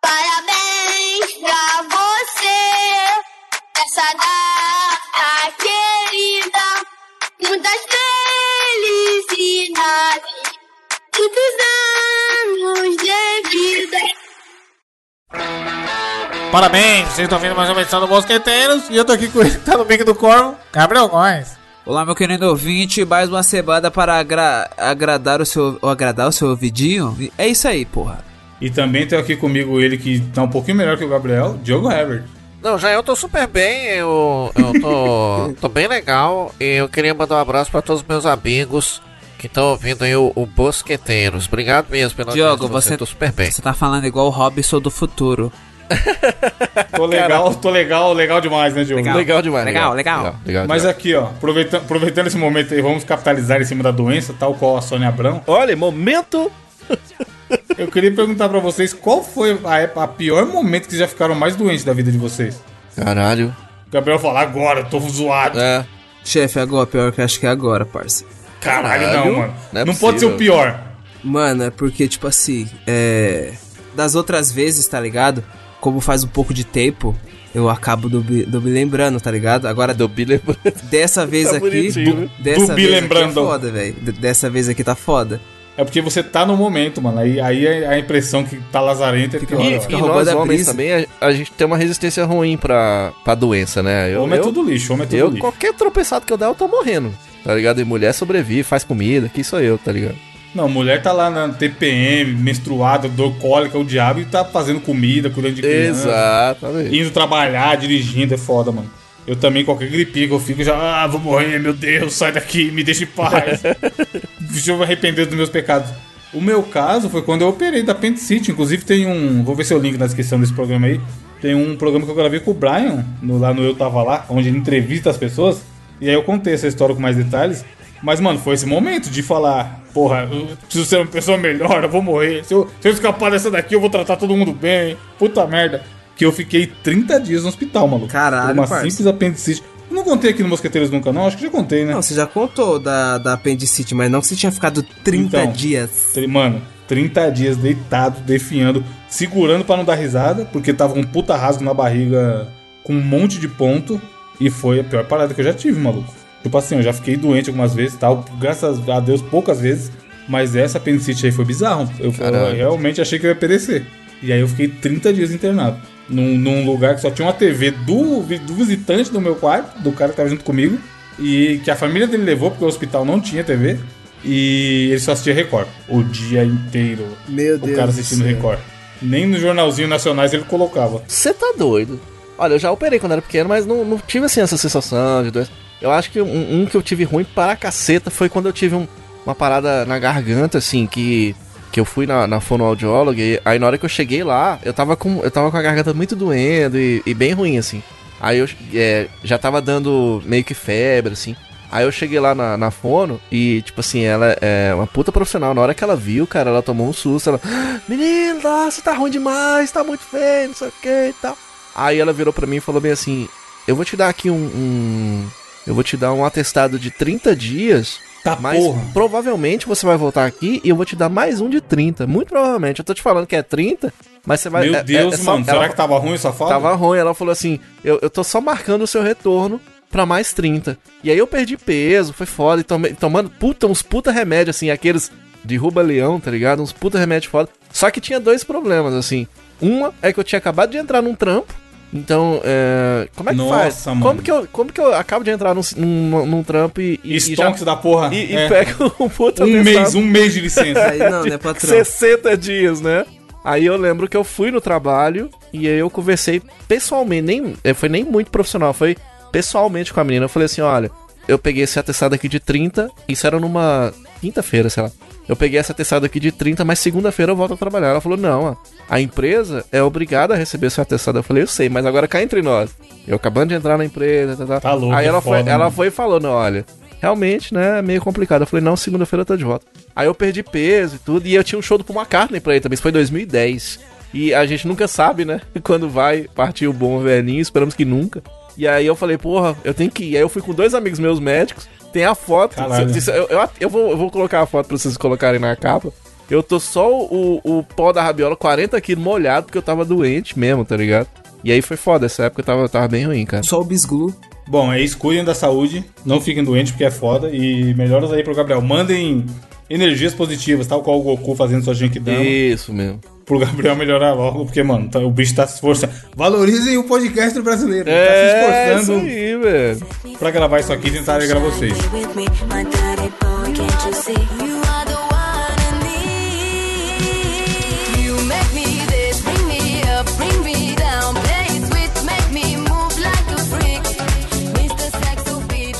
Parabéns pra você, essa data querida. Muitas felicidades, muitos anos de vida. Parabéns, vocês estão vendo mais uma edição do Mosqueteiros e eu tô aqui com ele tá no bico do corvo, Gabriel Góes. Olá, meu querido ouvinte, mais uma semana para agra- agradar o seu ou agradar o seu ouvidinho. É isso aí, porra. E também tem aqui comigo ele que tá um pouquinho melhor que o Gabriel, Diogo Herbert. Não, já eu tô super bem, eu, eu tô, tô bem legal e eu queria mandar um abraço pra todos os meus amigos que estão ouvindo aí o, o Bosqueteiros. Obrigado mesmo pela Diogo, de você, tô super bem. você tá falando igual o Robson do futuro. Tô legal, tô legal, legal demais, né, Diogo? Legal. Legal demais. Legal, legal. legal Mas demais. aqui, ó, aproveitando, aproveitando esse momento aí, vamos capitalizar em cima da doença, tal qual a Sônia Abrão. Olha, momento. Eu queria perguntar pra vocês qual foi a, ép- a pior momento que vocês já ficaram mais doentes da vida de vocês. Caralho. O Gabriel fala, agora, tô zoado. É. Chefe, agora, pior que eu acho que é agora, parça. Caralho, Caralho, não, mano. não Não, é pode ser o pior. Mano, é porque, tipo assim, é. Das outras vezes, tá ligado? Como faz um pouco de tempo, eu acabo do, do me lembrando, tá ligado? Agora, Do Billy dessa vez Tá aqui. bonitinho, viu? Dessa Do vez aqui lembrando. é foda, velho. Dessa vez aqui tá foda. É porque você tá no momento, mano. Aí, aí a a impressão que tá lazarenta é olha, E, e nós a homens também, a, a gente tem uma resistência ruim pra, pra doença, né? Eu, Homem é eu- tudo lixo, homem é tudo Eu, lixo. qualquer tropeçado que eu der, eu tô morrendo. Tá ligado? E mulher sobrevive, faz comida, que sou eu, tá ligado? Não, mulher tá lá na TPM, menstruada, dor cólica, o diabo, e tá fazendo comida, cuidando de criança. Exatamente. Indo trabalhar, dirigindo, é foda, mano. Eu também, qualquer gripinha que eu fico, já, ah, vou morrer, meu Deus, sai daqui, me deixa em paz. Deixa eu me arrepender dos meus pecados. O meu caso foi quando eu operei da apendicite. Inclusive tem um. Vou ver seu link na descrição desse programa aí. Tem um programa que eu gravei com o Brian, no, lá no Eu Tava Lá, onde ele entrevista as pessoas. E aí eu contei essa história com mais detalhes. Mas, mano, foi esse momento de falar: Porra, eu preciso ser uma pessoa melhor, eu vou morrer. Se eu, se eu escapar dessa daqui, eu vou tratar todo mundo bem. Puta merda. Que eu fiquei 30 dias no hospital, maluco. Caralho, uma parça. simples apendicite. Eu não contei aqui no Mosqueteiros nunca, não? Acho que já contei, né? Não, você já contou da, da apendicite, mas não que você tinha ficado 30 Então. dias. Mano, 30 dias deitado, defiando, segurando pra não dar risada, porque tava um puta rasgo na barriga com um monte de ponto. E foi a pior parada que eu já tive, maluco. Tipo assim, eu já fiquei doente algumas vezes e tal, graças a Deus poucas vezes. Mas essa apendicite aí foi bizarro. Eu, eu realmente achei que eu ia perecer. E aí eu fiquei 30 dias internado. Num, num lugar que só tinha uma TV do, do visitante do meu quarto, do cara que tava junto comigo. E que a família dele levou, porque o hospital não tinha TV. E ele só assistia Record o dia inteiro. Meu O Deus cara do assistindo. Record. Nem no jornalzinho nacionais ele colocava. Você tá doido. Olha, eu já operei quando era pequeno, mas não, não tive assim essa sensação de doença. Eu acho que um, um que eu tive ruim para caceta foi quando eu tive um- uma parada na garganta, assim, que, que eu fui na, na fonoaudióloga e aí na hora que eu cheguei lá, eu tava com, eu tava com a garganta muito doendo e, e bem ruim, assim. Aí eu é, já tava dando meio que febre, assim. Aí eu cheguei lá na, na fono e, tipo assim, ela é uma puta profissional. Na hora que ela viu, cara, ela tomou um susto. Ela, "Ah, menino, nossa, tá ruim demais, tá muito feio, não sei o que e tal. Aí ela virou pra mim e falou bem assim: Eu vou te dar aqui um. um- eu vou te dar um atestado de 30 dias. Tá Mas porra. provavelmente você vai voltar aqui e eu vou te dar mais um de 30. Muito provavelmente. Eu tô te falando que é 30, mas você vai. Meu é- é- Deus, é só- mano. ela- Será que tava ruim essa fala? Tava ruim. Ela falou assim: eu, eu tô só marcando o seu retorno pra mais 30. E aí eu perdi peso, foi foda. E tomei, tomando puta, uns puta remédio, assim, aqueles derruba leão, tá ligado? Uns puta remédio foda. Só que tinha dois problemas, assim. Uma é que eu tinha acabado de entrar num trampo. Então, é, como é que Nossa, faz? mano. Como que, eu, como que eu acabo de entrar num, num, num trampo e, e, já, Stonks da porra. e, e É. pego um puta Um mês, um mês de licença. Aí não, né, patrão? 60 dias, né? Aí eu lembro que eu fui no trabalho e aí eu conversei pessoalmente, nem eh, foi nem muito profissional, foi pessoalmente com a menina. Eu falei assim: olha, eu peguei esse atestado aqui de 30, isso era numa quinta-feira, sei lá. Eu peguei esse atestado aqui de 30, mas segunda-feira eu volto a trabalhar. Ela falou: não, a empresa é obrigada a receber seu atestado. Eu falei: eu sei, mas agora cá entre nós. Eu acabando de entrar na empresa, tá, tá. Tá louco, Aí é ela, foi, foda, ela mano. foi e falou: não, olha, realmente, né, é meio complicado. Eu falei: não, segunda-feira eu tô de volta. Aí eu perdi peso e tudo, e eu tinha um show do Paul McCartney pra ele também, isso foi em 2010. E a gente nunca sabe, né, quando vai partir o bom velhinho, esperamos que nunca. E aí eu falei, porra, eu tenho que ir. Aí eu fui com dois amigos meus médicos, tem a foto. Isso- Eu, eu, eu vou, eu vou colocar a foto pra vocês colocarem na capa. Eu tô só o, o pó da rabiola 40 quilos molhado porque eu tava doente mesmo, tá ligado? E aí foi foda, essa época eu tava, tava bem ruim, cara. Só o bisglu. Bom, é isso, cuidem da saúde, não fiquem doentes porque é foda e melhoras aí pro Gabriel. Mandem energias positivas, tal qual o Goku fazendo sua Genkidama, Isso mesmo. Pro Gabriel melhorar logo, porque, mano, tá- o bicho tá se esforçando. Valorizem o podcast brasileiro, É, tá se isso esforçando aí, velho. pra gravar isso aqui e tentar alegrar vocês.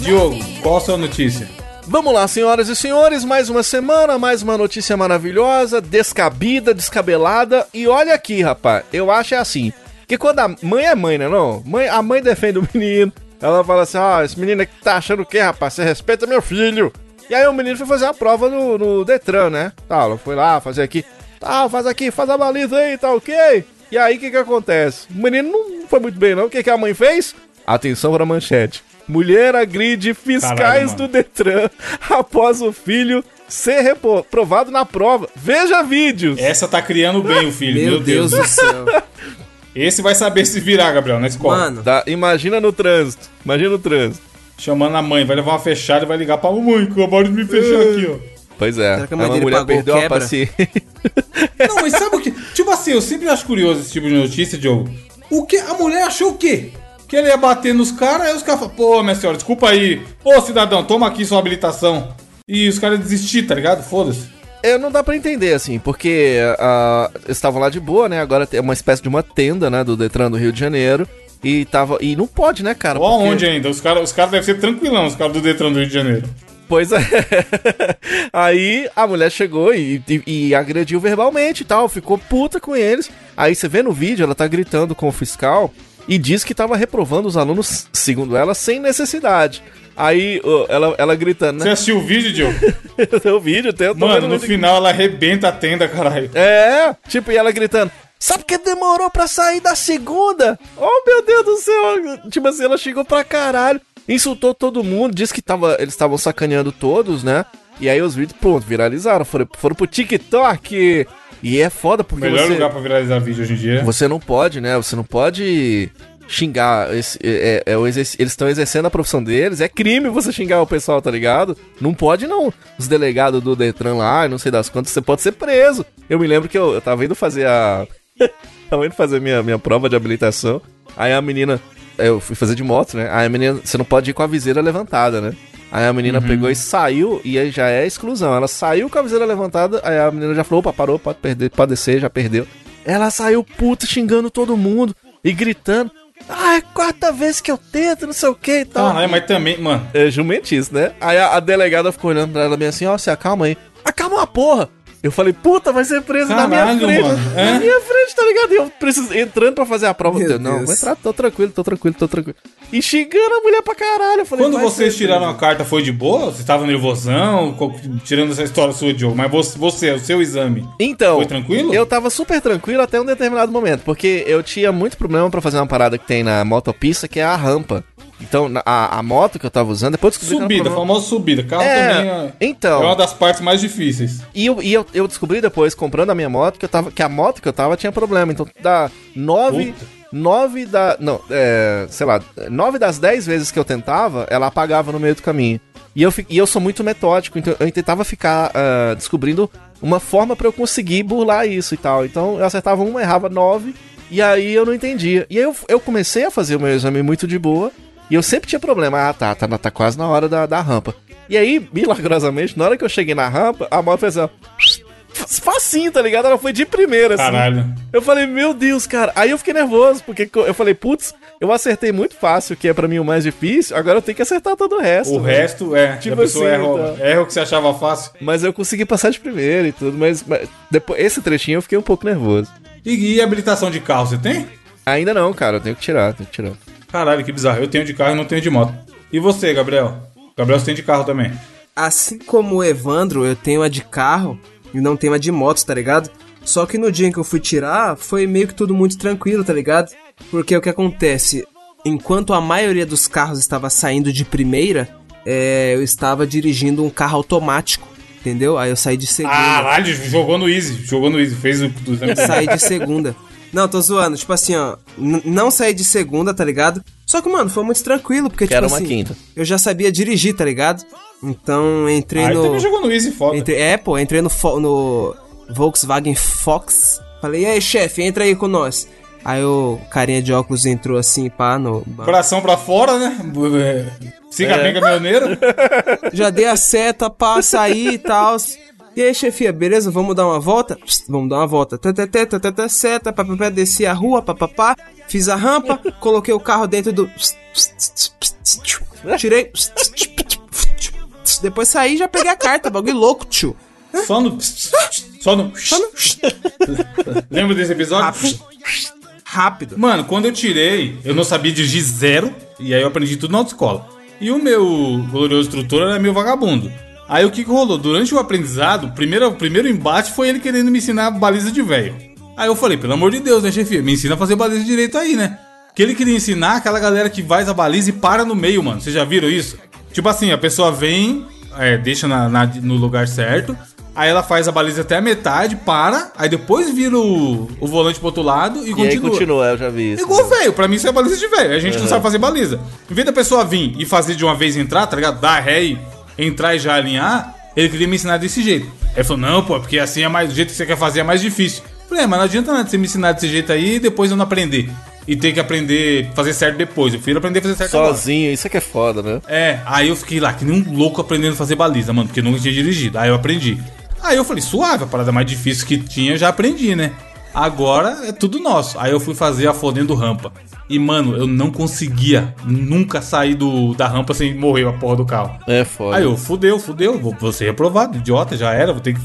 Diogo, qual a sua notícia? Vamos lá, senhoras e senhores, mais uma semana, mais uma notícia maravilhosa, descabida, descabelada. E olha aqui, rapaz, eu acho é assim, que quando a mãe é mãe, né não? Mãe, a mãe defende o menino, ela fala assim, ah, esse menino aqui tá achando o quê, rapaz? Você respeita meu filho. E aí o menino foi fazer a prova no, no Detran, né? Tá, ela foi lá fazer aqui, tá, faz aqui, faz a baliza aí, tá ok? E aí o que que acontece? O menino não foi muito bem não, o que que a mãe fez? Atenção pra manchete. Mulher agride fiscais Caralho, do Detran após o filho ser reprovado na prova. Veja vídeos. Essa tá criando bem o filho, Meu, Deus, do céu. Esse vai saber se virar, Gabriel, na escola. Mano, Tá, imagina no trânsito. Imagina no trânsito. Chamando a mãe, vai levar uma fechada e vai ligar pra mamãe, que acabaram de me fechar aqui, ó. Pois é. Será que a mãe uma dele mulher pagou perdeu a quebra? paciência. Não, mas sabe o que? Tipo assim, eu sempre acho curioso esse tipo de notícia, Diogo. O que? A mulher achou o quê? Que ele ia bater nos caras, aí os caras falam, pô, minha senhora, desculpa aí. Ô, cidadão, toma aqui sua habilitação. E os caras desistir, tá ligado? Foda-se. É, não dá pra entender, assim, porque eles estavam lá de boa, né? Agora tem uma espécie de uma tenda, né? Do Detran do Rio de Janeiro. E tava. E não pode, né, cara? Ou porque- aonde ainda? Os caras os cara devem ser tranquilão, os caras do Detran do Rio de Janeiro. Pois é. Aí a mulher chegou e, e- e agrediu verbalmente e tal, ficou puta com eles. Aí você vê no vídeo, ela tá gritando com o fiscal e diz que tava reprovando os alunos, segundo ela, sem necessidade. Aí ela, ela gritando, Você né? assistiu o vídeo, Diogo? O vídeo, tem, Mano, no final ela arrebenta a tenda, caralho. É, tipo, e ela gritando. Sabe que demorou pra sair da segunda? Oh, meu Deus do céu. Tipo assim, ela chegou pra caralho. Insultou todo mundo. Disse que tava, eles estavam sacaneando todos, né? E aí os vídeos, pronto, viralizaram. Foram, foram pro TikTok. E é foda porque Melhor você, lugar pra viralizar vídeo hoje em dia. você não pode, né? Você não pode xingar. Esse, é, é, é eles estão exercendo a profissão deles. É crime você xingar o pessoal, tá ligado? Não pode, não. Os delegados do Detran lá, não sei das quantas, você pode ser preso. Eu me lembro que eu, eu tava indo fazer a. tava indo fazer minha, minha prova de habilitação. Aí a menina. Eu fui fazer de moto, né? Aí a menina. Você não pode ir com a viseira levantada, né? Aí a menina pegou e saiu, e aí já é exclusão. Ela saiu com a viseira levantada, aí a menina já falou: opa, parou, pode perder, pode descer, já perdeu. Ela saiu puta xingando todo mundo e gritando: Ah, é a quarta vez que eu tento, não sei o que e tal. Caralho, mas também, mano. É jumentice, né? Aí a, a delegada ficou olhando pra ela bem assim: Ó, se acalma aí. Acalma a porra! Eu falei, puta, vai ser preso na minha Caralho, frente. mano, é? Na minha frente, tá ligado? E eu preciso, entrando pra fazer a prova. Meu eu, não, vou entrar, tô tranquilo, tô tranquilo, tô tranquilo. E xingando a mulher pra caralho. Eu falei, Quando vocês tiraram a carta, foi de boa? Você tava nervosão? Tirando essa história sua, Diogo. Mas você, você, o seu exame. Então, Foi tranquilo? Eu tava super tranquilo até um determinado momento, porque eu tinha muito problema pra fazer uma parada que tem na motopista, que é a rampa. Então, a, a moto que eu tava usando, depois descobri que era um Subida, famosa subida. Carro É, também é, então. é uma das partes mais difíceis. E, eu, e eu, eu descobri depois, comprando a minha moto, que, eu tava, que a moto que eu tava tinha problema. Então, dá nove. Puta. Nove da. Não, é, sei lá, nove das dez vezes que eu tentava, ela apagava no meio do caminho. E eu, e eu sou muito metódico, então eu tentava ficar ah, descobrindo uma forma pra eu conseguir burlar isso e tal. Então eu acertava uma, errava nove, e aí eu não entendia. E aí eu, eu comecei a fazer o meu exame muito de boa, e eu sempre tinha problema. Ah, tá, tá, tá quase na hora da, da rampa. E aí, milagrosamente, na hora que eu cheguei na rampa, a moto fez assim, ó. Facinho, tá ligado? Ela foi de primeira, assim. Caralho. Eu falei, meu Deus, cara. Aí eu fiquei nervoso, porque eu falei, putz, eu acertei muito fácil, que é pra mim o mais difícil, agora eu tenho que acertar todo o resto. O velho. resto é. Tipo a assim, erra, então. erra o que você achava fácil. Mas eu consegui passar de primeira e tudo, mas, mas depois, esse trechinho eu fiquei um pouco nervoso. E, e habilitação de carro, você tem? Ainda não, cara, eu tenho que tirar, tenho que tirar. Caralho, que bizarro. Eu tenho de carro e não tenho de moto. E você, Gabriel? Gabriel, você tem de carro também. Assim como o Evandro, eu tenho a de carro e não tenho a de moto, tá ligado? Só que no dia em que eu fui tirar, foi meio que tudo muito tranquilo, tá ligado? Porque o que acontece? Enquanto a maioria dos carros estava saindo de primeira, é, eu estava dirigindo um carro automático. Entendeu? Aí eu saí de segunda. Ah, lá ele jogou no Easy. Jogou no Easy. Fez o. o saí de segunda. Não, tô zoando. Tipo assim, ó. Não saí de segunda, tá ligado? Só que, mano, foi muito tranquilo, porque, Que tipo era uma assim. quinta. Eu já sabia dirigir, tá ligado? Então entrei Aí no. também jogou no Easy foda. Entre, é, pô, entrei no, Fo- no Volkswagen Fox. Falei, e aí, chefe, entra aí com nós. Aí o carinha de óculos entrou assim, pá, no. Bração pra fora, né? Siga É. bem caminhoneiro. Já dei a seta, pá, saí e tal. E aí, chefia, beleza? Vamos dar uma volta? Psst, Vamos dar uma volta. Seta, papapá, desci a rua, papapá. Fiz a rampa, coloquei o carro dentro do. Tirei. Depois saí e já peguei a carta, bagulho louco, tio. Só no. Só no. Lembra desse episódio? Rápido. Rápido. Mano, quando eu tirei, eu não sabia dirigir zero. E aí eu aprendi tudo na autoescola. E o meu glorioso instrutor era meio vagabundo. Aí o que, que rolou? Durante o aprendizado, o primeiro, o primeiro embate foi ele querendo me ensinar baliza de velho. Aí eu falei, pelo amor de Deus, né, chefia? Me ensina a fazer baliza direito aí, né? Que ele queria ensinar aquela galera que faz a baliza e para no meio, mano. Vocês já viram isso? Tipo assim, a pessoa vem, é, deixa na- na- no lugar certo. Aí ela faz a baliza até a metade, para, aí depois vira o, o volante pro outro lado e, E aí continua. continua, eu já vi isso. Igual velho, pra mim isso é baliza de velho. A gente não sabe fazer baliza. Em vez da pessoa vir e fazer de uma vez entrar, tá ligado? Dar ré e entrar e já alinhar, ele queria me ensinar desse jeito. Aí falou, não, pô, porque assim é mais, do jeito que você quer fazer é mais difícil. Eu Falei, é, mas não adianta nada você me ensinar desse jeito aí e depois eu não aprender. E ter que aprender fazer certo depois. Eu prefiro aprender a fazer certo agora. Sozinho, isso é que é foda, né? É, aí eu fiquei lá, que nem um louco aprendendo a fazer baliza, mano, porque eu nunca tinha dirigido. Aí eu aprendi. Aí eu falei, suave, a parada mais difícil que tinha, eu já aprendi, né? Agora é tudo nosso. Aí eu fui fazer a fodendo rampa. E, mano, eu não conseguia nunca sair do, da rampa sem morrer a porra do carro. É foda. Aí eu, fudeu, fudeu, vou, vou ser reprovado, idiota, já era, vou ter que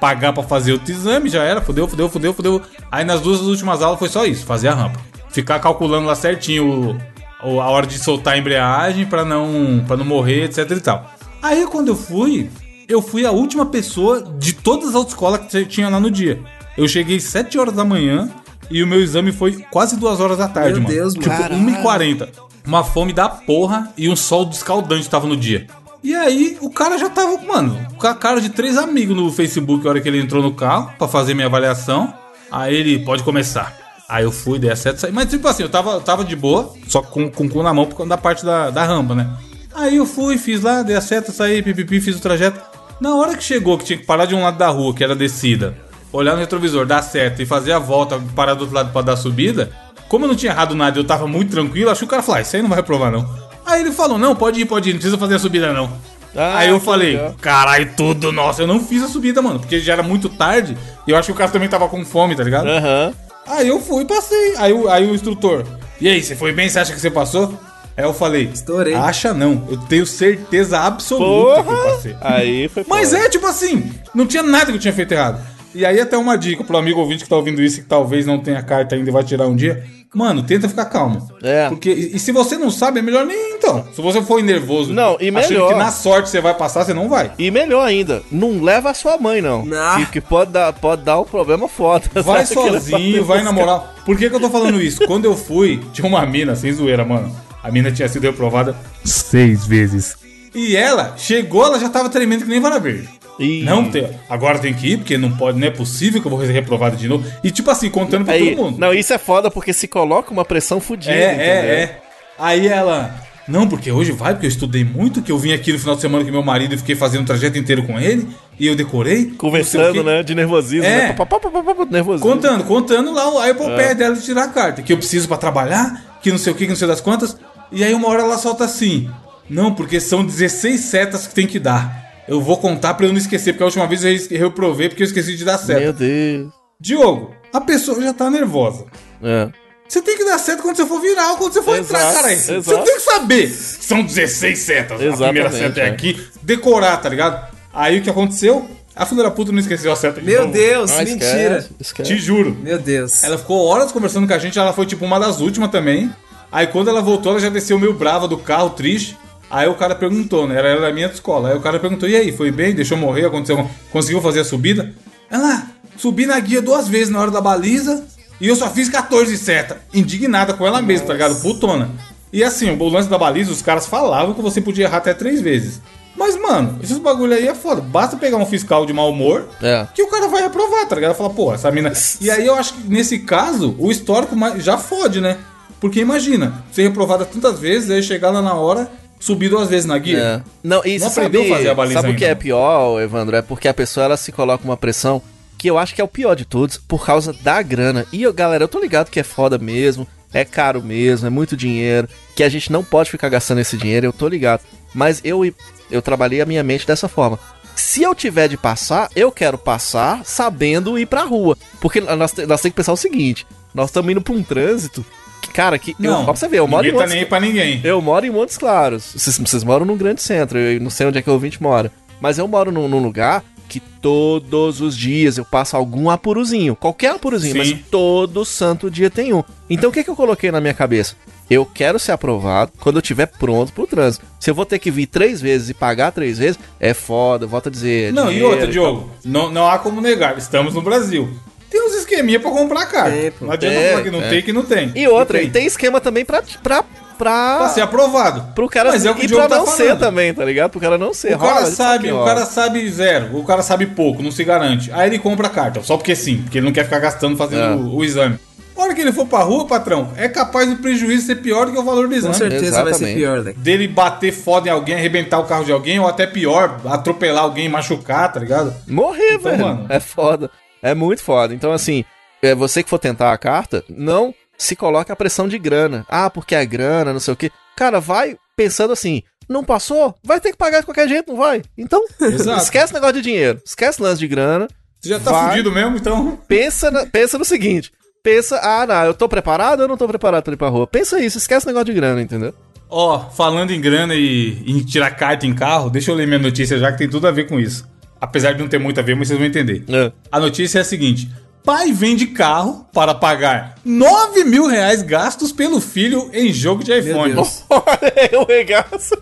pagar pra fazer outro exame, já era, fudeu, fudeu, fudeu, fudeu. Aí nas duas últimas aulas foi só isso, fazer a rampa. Ficar calculando lá certinho o, a hora de soltar a embreagem pra não, pra não morrer, etc e tal. Aí quando eu fui, eu fui a última pessoa de todas as autoescolas que tinha lá no dia. Eu cheguei 7 horas da manhã e o meu exame foi quase 2 horas da tarde, Meu mano. Deus, tipo, mano. 1h40. Uma fome da porra e um sol descaldante tava no dia. E aí, o cara já tava, mano, com a cara de três amigos no Facebook, a hora que ele entrou no carro pra fazer minha avaliação. Aí ele, pode começar. Aí eu fui, dei a seta, saí. Mas tipo assim, eu tava, eu tava de boa, só com, com o cu na mão por causa da parte da, da rampa, né? Aí eu fui, fiz lá, dei a seta, saí, pipipi, fiz o trajeto. Na hora que chegou, que tinha que parar de um lado da rua, que era descida, olhar no retrovisor, dar seta e fazer a volta, parar do outro lado pra dar a subida, como eu não tinha errado nada e eu tava muito tranquilo, acho que o cara falou, ah, isso aí não vai reprovar não. Aí ele falou, não, pode ir, pode ir, não precisa fazer a subida não. Ah, aí eu falei, caralho, tudo, nossa, eu não fiz a subida, mano, porque já era muito tarde e eu acho que o cara também tava com fome, tá ligado? Aham. Aí eu fui e passei. Aí, o- aí o instrutor, e aí, você foi bem? Você acha que você passou? Aí eu falei, Estourei. acha não, eu tenho certeza absoluta que eu passei. Aí foi Mas foda. é, tipo assim, não tinha nada que eu tinha feito errado. E aí até uma dica pro amigo ouvinte que tá ouvindo isso e que talvez não tenha carta ainda e vai tirar um dia. Mano, tenta ficar calmo. É. Porque, e, e se você não sabe, é melhor nem então. Se você for nervoso, Não, e achando melhor. que na sorte você vai passar, você não vai. E melhor ainda, não leva a sua mãe, não. Não. Que, que pode, dar, pode dar um problema foda. Vai sozinho, vai na moral. Por que, que eu tô falando isso? Quando eu fui, tinha uma mina, sem zoeira, mano. A mina tinha sido reprovada seis vezes. E ela chegou, ela já tava tremendo que nem vara verde. Ih. Não tem. Agora tem que ir, porque não pode, não é possível que eu vou ser reprovado de novo. E tipo assim, contando pra Aí, todo mundo. não, isso é foda porque se coloca uma pressão fodida. é, entendeu? é, é. Aí ela. Não, porque hoje vai, porque eu estudei muito, que eu vim aqui no final de semana com meu marido e fiquei fazendo o trajeto inteiro com ele, e eu decorei. Conversando, né? De nervosismo, É. né? Pá, pá, pá, Nervosismo. Contando, contando lá o É. Apple dela de tirar a carta. Que eu preciso pra trabalhar, que não sei o que, que não sei das quantas. E aí uma hora ela solta assim. Não, porque são 16 setas que tem que dar. Eu vou contar pra eu não esquecer, porque a última vez eu reprovei porque eu esqueci de dar seta. Meu Deus. Diogo, a pessoa já tá nervosa. É. Você tem que dar seta quando você for virar ou quando você for Exato, entrar, cara. Você tem que saber. São 16 setas. a primeira Exatamente, seta é é. aqui. Decorar, tá ligado? Aí o que aconteceu? A filha da puta não esqueceu a seta de Meu novo. Deus, Ah, mentira. esquece, esquece. Te juro. Meu Deus. Ela ficou horas conversando com a gente, ela foi tipo uma das últimas também. Aí quando ela voltou, ela já desceu meio brava do carro, triste. Aí o cara perguntou, né? Era da minha escola. Aí o cara perguntou: e aí, foi bem? Deixou morrer? Aconteceu? Conseguiu fazer a subida? Ela, subi na guia duas vezes na hora da baliza e eu só fiz 14 seta. Indignada com ela mesma, tá ligado? Putona. E assim, o lance da baliza, os caras falavam que você podia errar até três vezes. Mas, mano, esses bagulho aí é foda. Basta pegar um fiscal de mau humor É. que o cara vai aprovar, tá ligado? Fala, pô, essa mina. E aí eu acho que nesse caso, o histórico já fode, né? Porque imagina, ser reprovada tantas vezes, aí chegar lá na hora, subir duas vezes na guia. É. Não, e Não aprendeu sabe, a fazer a baliza sabe o que é pior, Evandro? É porque a pessoa ela se coloca uma pressão que eu acho que é o pior de todos por causa da grana. E, eu, galera, eu tô ligado que é foda mesmo, é caro mesmo, é muito dinheiro, que a gente não pode ficar gastando esse dinheiro, eu tô ligado. Mas eu, eu trabalhei a minha mente dessa forma. Se eu tiver de passar, eu quero passar sabendo ir pra rua. Porque nós, nós temos que pensar o seguinte: nós estamos indo pra um trânsito. Que, Cara, que. eu, Não, ó, pra você ver, eu moro em tá Montes- nem aí pra ninguém. eu moro em Montes Claros. Vocês, vocês moram num grande centro. Eu não sei onde é que o ouvinte mora. Mas eu moro num, num lugar que todos os dias eu passo algum apuruzinho. Qualquer apuruzinho, Sim. mas todo santo dia tem um. Então o que, que eu coloquei na minha cabeça? Eu quero ser aprovado quando eu estiver pronto pro trânsito. Se eu vou ter que vir três vezes e pagar três vezes, é foda, volta a dizer. é Não, e dinheiro outra, tal. Diogo, não, não há como negar, estamos no Brasil. Tem uns esqueminha pra comprar carta. Tem, pô. não adianta Tem, falar que não é. tem, que não tem. E outra, Que e tem esquema também pra. pra, pra, Pra ser aprovado. pro cara Mas é o que e o Diogo pra tá não ser falando. também, tá ligado? Pro cara não ser. O cara Rola, sabe, o cara sabe zero, o cara sabe pouco, não se garante. Aí ele compra a carta, só porque sim, porque ele não quer ficar gastando fazendo É. o, o exame. A hora que ele for pra rua, patrão, é capaz do prejuízo ser pior do que o valor do Com exame. certeza vai ser Exatamente. pior, Leque. Dele bater foda em alguém, arrebentar o carro de alguém, ou até pior, atropelar alguém, machucar, tá ligado? Morrer, Então, velho. mano. É foda. É muito foda. Então, assim, é, você que for tentar a carta, não se coloque a pressão de grana. Ah, porque é grana, não sei o quê. Cara, vai pensando assim. Não passou? Vai ter que pagar de qualquer jeito, não vai? Então, esquece negócio de dinheiro. Esquece lance de grana. Você já tá Vai. fudido mesmo, então. Pensa, na- pensa no seguinte. Pensa, ah, não, eu tô preparado ou eu não tô preparado pra ir pra rua? Pensa isso, esquece negócio de grana, entendeu? Ó, falando em grana e em tirar carta em carro, deixa eu ler minha notícia já que tem tudo a ver com isso. Apesar de não ter muito a ver, mas vocês vão entender. É. A notícia é a seguinte: pai vende carro para pagar 9 mil reais gastos pelo filho em jogo de iPhone. Olha o regaço.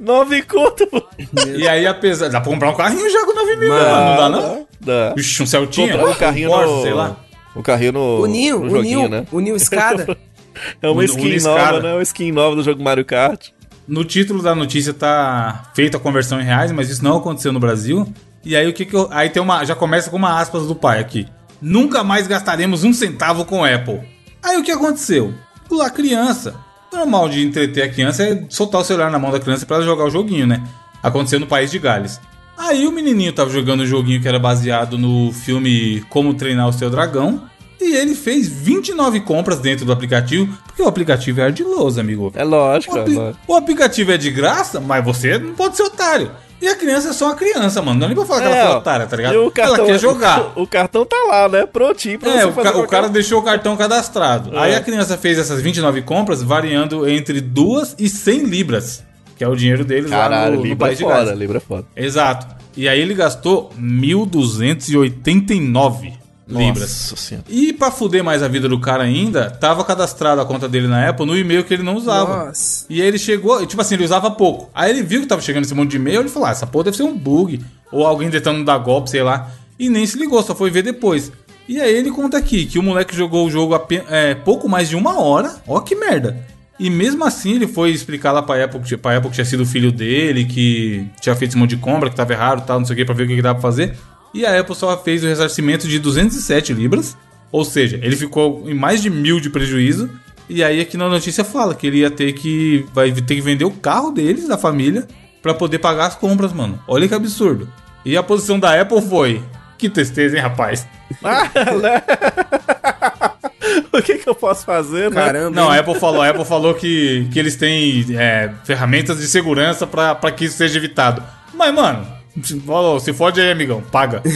Nove conto, pô. E aí, apesar. Dá pra comprar um carrinho já com 9 mil, Mano, mano, não dá não? Dá. Vixe, um Celtinha? Comprar um carrinho Porsche, no... sei lá. Um carrinho no... O no o Ninho, né? o Ninho Escada. É uma O- skin o nova, né? Uma skin nova do jogo Mario Kart. No título da notícia tá feita a conversão em reais, mas isso não aconteceu no Brasil. E aí o que que eu, aí tem uma já começa com uma aspas do pai aqui. Nunca mais gastaremos um centavo com Apple. Aí o que aconteceu? A criança, normal de entreter a criança é soltar o celular na mão da criança pra ela jogar o joguinho, né? Aconteceu no país de Gales. Aí o menininho tava jogando um joguinho que era baseado no filme Como Treinar o Seu Dragão. E ele fez 29 compras dentro do aplicativo, porque o aplicativo é ardiloso, amigo. É lógico, O, é lógico. o aplicativo é de graça, mas você não pode ser otário. E a criança é só uma criança, mano. Não é nem pra falar que ela É, foi otária, tá ligado? o cartão, ela quer jogar. O, cartão tá lá, né? Prontinho pra É, você o, fazer ca- o cara deixou o cartão cadastrado. É. Aí a criança fez essas 29 compras, variando entre 2 e 100 libras, que é o dinheiro deles Caralho, lá no, no Libra é país de foda, Gales. Libra é foda. Exato. E aí ele gastou 1.289 libras. Nossa senhora. E pra fuder mais a vida do cara ainda, tava cadastrado a conta dele na Apple no e-mail que ele não usava. Nossa. E aí ele chegou, e, tipo assim, ele usava pouco. Aí ele viu que tava chegando esse monte de e-mail, ele falou: ah, essa porra deve ser um bug. Ou alguém tentando dar golpe, sei lá. E nem se ligou, só foi ver depois. E aí ele conta aqui que o moleque jogou o jogo ape- é, pouco mais de uma hora. Ó que merda. E mesmo assim ele foi explicar lá pra Apple, que- pra Apple que tinha sido o filho dele, que tinha feito esse monte de compra, que tava errado e tal, não sei o que, pra ver o que, que dava pra fazer. E a Apple só fez o ressarcimento de 207 libras. Ou seja, ele ficou em mais de mil de prejuízo. E aí aqui na notícia fala que ele ia ter que. Vai ter que vender o carro deles, da família, pra poder pagar as compras, mano. Olha que absurdo. E a posição da Apple foi. Que tristeza, hein, rapaz? Ah, né? o que que eu posso fazer, né? Caramba. Não, a? Apple falou, a Apple falou que, que eles têm é, ferramentas de segurança pra, pra que isso seja evitado. Mas, mano, falou, se fode aí, amigão, paga.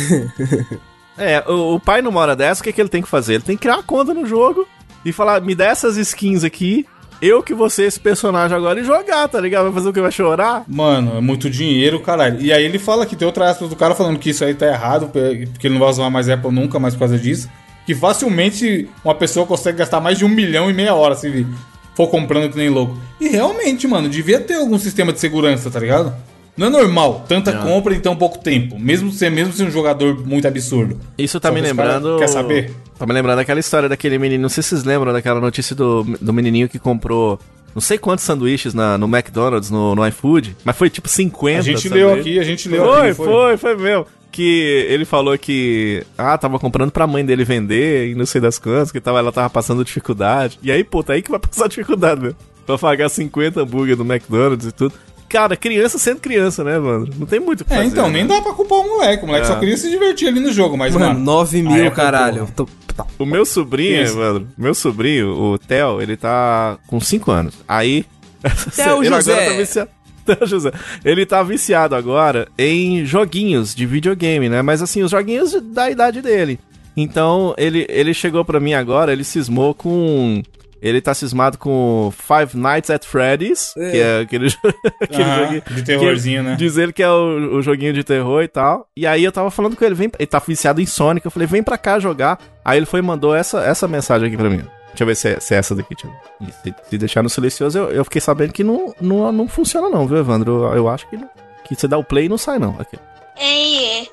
É, o, o pai numa hora dessa, o que, que ele tem que fazer? Ele tem que criar uma conta no jogo e falar, me dá essas skins aqui, eu que vou ser esse personagem agora e jogar, tá ligado? Vai fazer o que? Vai chorar? Mano, é muito dinheiro, caralho. E aí ele fala que tem outra aspas do cara falando que isso aí tá errado, porque ele não vai usar mais Apple nunca mais por causa disso. Que facilmente uma pessoa consegue gastar mais de um milhão em meia hora se for comprando que nem louco. E realmente, mano, devia ter algum sistema de segurança, tá ligado? Não é normal tanta compra em tão pouco tempo. Mesmo ser mesmo ser um jogador muito absurdo. Isso tá Só me que lembrando. quer saber? Tá me lembrando daquela história daquele menino. Não sei se vocês lembram daquela notícia do, do menininho que comprou não sei quantos sanduíches na, no McDonald's, no, no iFood, mas foi tipo 50 A gente sanduíches. leu aqui, a gente leu Foi, aqui. foi, foi mesmo. Que ele falou que, ah, tava comprando pra mãe dele vender e não sei das quantas, que tava, ela tava passando dificuldade. E aí, pô, tá aí que vai passar dificuldade, né? Pra pagar 50 hambúrguer do McDonald's e tudo. Cara, criança sendo criança, né, mano? Não tem muito o que É, fazer. então, né? nem dá pra culpar o moleque. O moleque É. só queria se divertir ali no jogo, mas, Mano, mano. 9 a mil, Apple, caralho. Tô-. O meu sobrinho, Isso. mano, meu sobrinho, o Theo, ele tá com 5 anos. Aí. Theo ele José. agora tá viciado. Theo José. Ele tá viciado agora em joguinhos de videogame, né? Mas assim, os joguinhos da idade dele. Então, ele, ele chegou pra mim agora, ele cismou com. Ele tá cismado com Five Nights at Freddy's, É. que é aquele, aquele joguinho. de terrorzinho, que né? Diz ele que é o, o joguinho de terror e tal. E aí eu tava falando com ele, vem, ele tá viciado em Sonic. Eu falei, vem pra cá jogar. Aí ele foi e mandou essa, essa mensagem aqui pra mim. Deixa eu ver se é, se é essa daqui, deixa eu ver. Se, se deixar no silencioso, eu, eu fiquei sabendo que não, não, não funciona não, viu, Evandro? Eu, eu acho que, não- que você dá o play e não sai não. Aqui. Ei,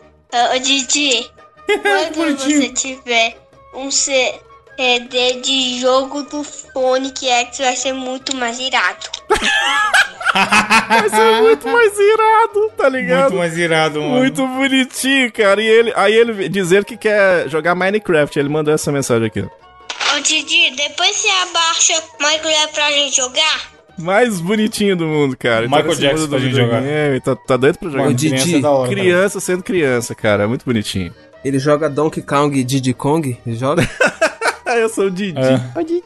ô Didi, quando você tiver um CD de jogo do Sonic X, vai ser muito mais irado. Vai ser muito mais irado, tá ligado? Muito mais irado, mano. Muito bonitinho, cara. E ele, aí ele dizer que quer jogar Minecraft. Ele mandou essa mensagem aqui. Ô Didi, depois você abaixa Minecraft pra gente jogar? Mais bonitinho do mundo, cara. Michael nesse Jackson mundo pra gente jogar. Tá, tá doido pra jogar. Mano, Ô, Didi, criança é da hora. Criança sendo criança, cara. É muito bonitinho. Ele joga Donkey Kong e Diddy Kong? Ele joga? Ah, eu sou o Didi. É. Ô, Didi.